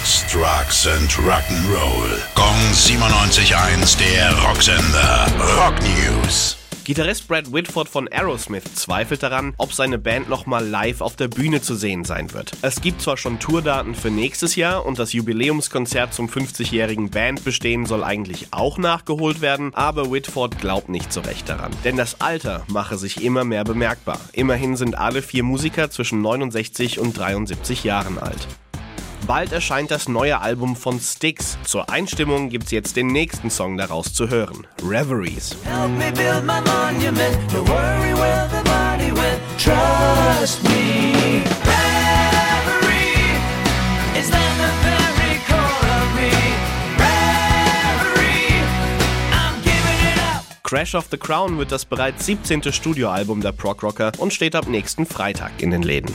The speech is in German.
Sex, Drugs and Rock'n'Roll. Gong 97.1, der Rocksender. Rock News. Gitarrist Brad Whitford von Aerosmith zweifelt daran, ob seine Band nochmal live auf der Bühne zu sehen sein wird. Es gibt zwar schon Tourdaten für nächstes Jahr und das Jubiläumskonzert zum 50-jährigen Bandbestehen soll eigentlich auch nachgeholt werden, aber Whitford glaubt nicht so recht daran. Denn das Alter mache sich immer mehr bemerkbar. Immerhin sind alle vier Musiker zwischen 69 und 73 Jahren alt. Bald erscheint das neue Album von Styx. Zur Einstimmung gibt's jetzt den nächsten Song daraus zu hören: Reveries. Crash of the Crown wird das bereits 17. Studioalbum der Prog Rocker und steht ab nächsten Freitag in den Läden.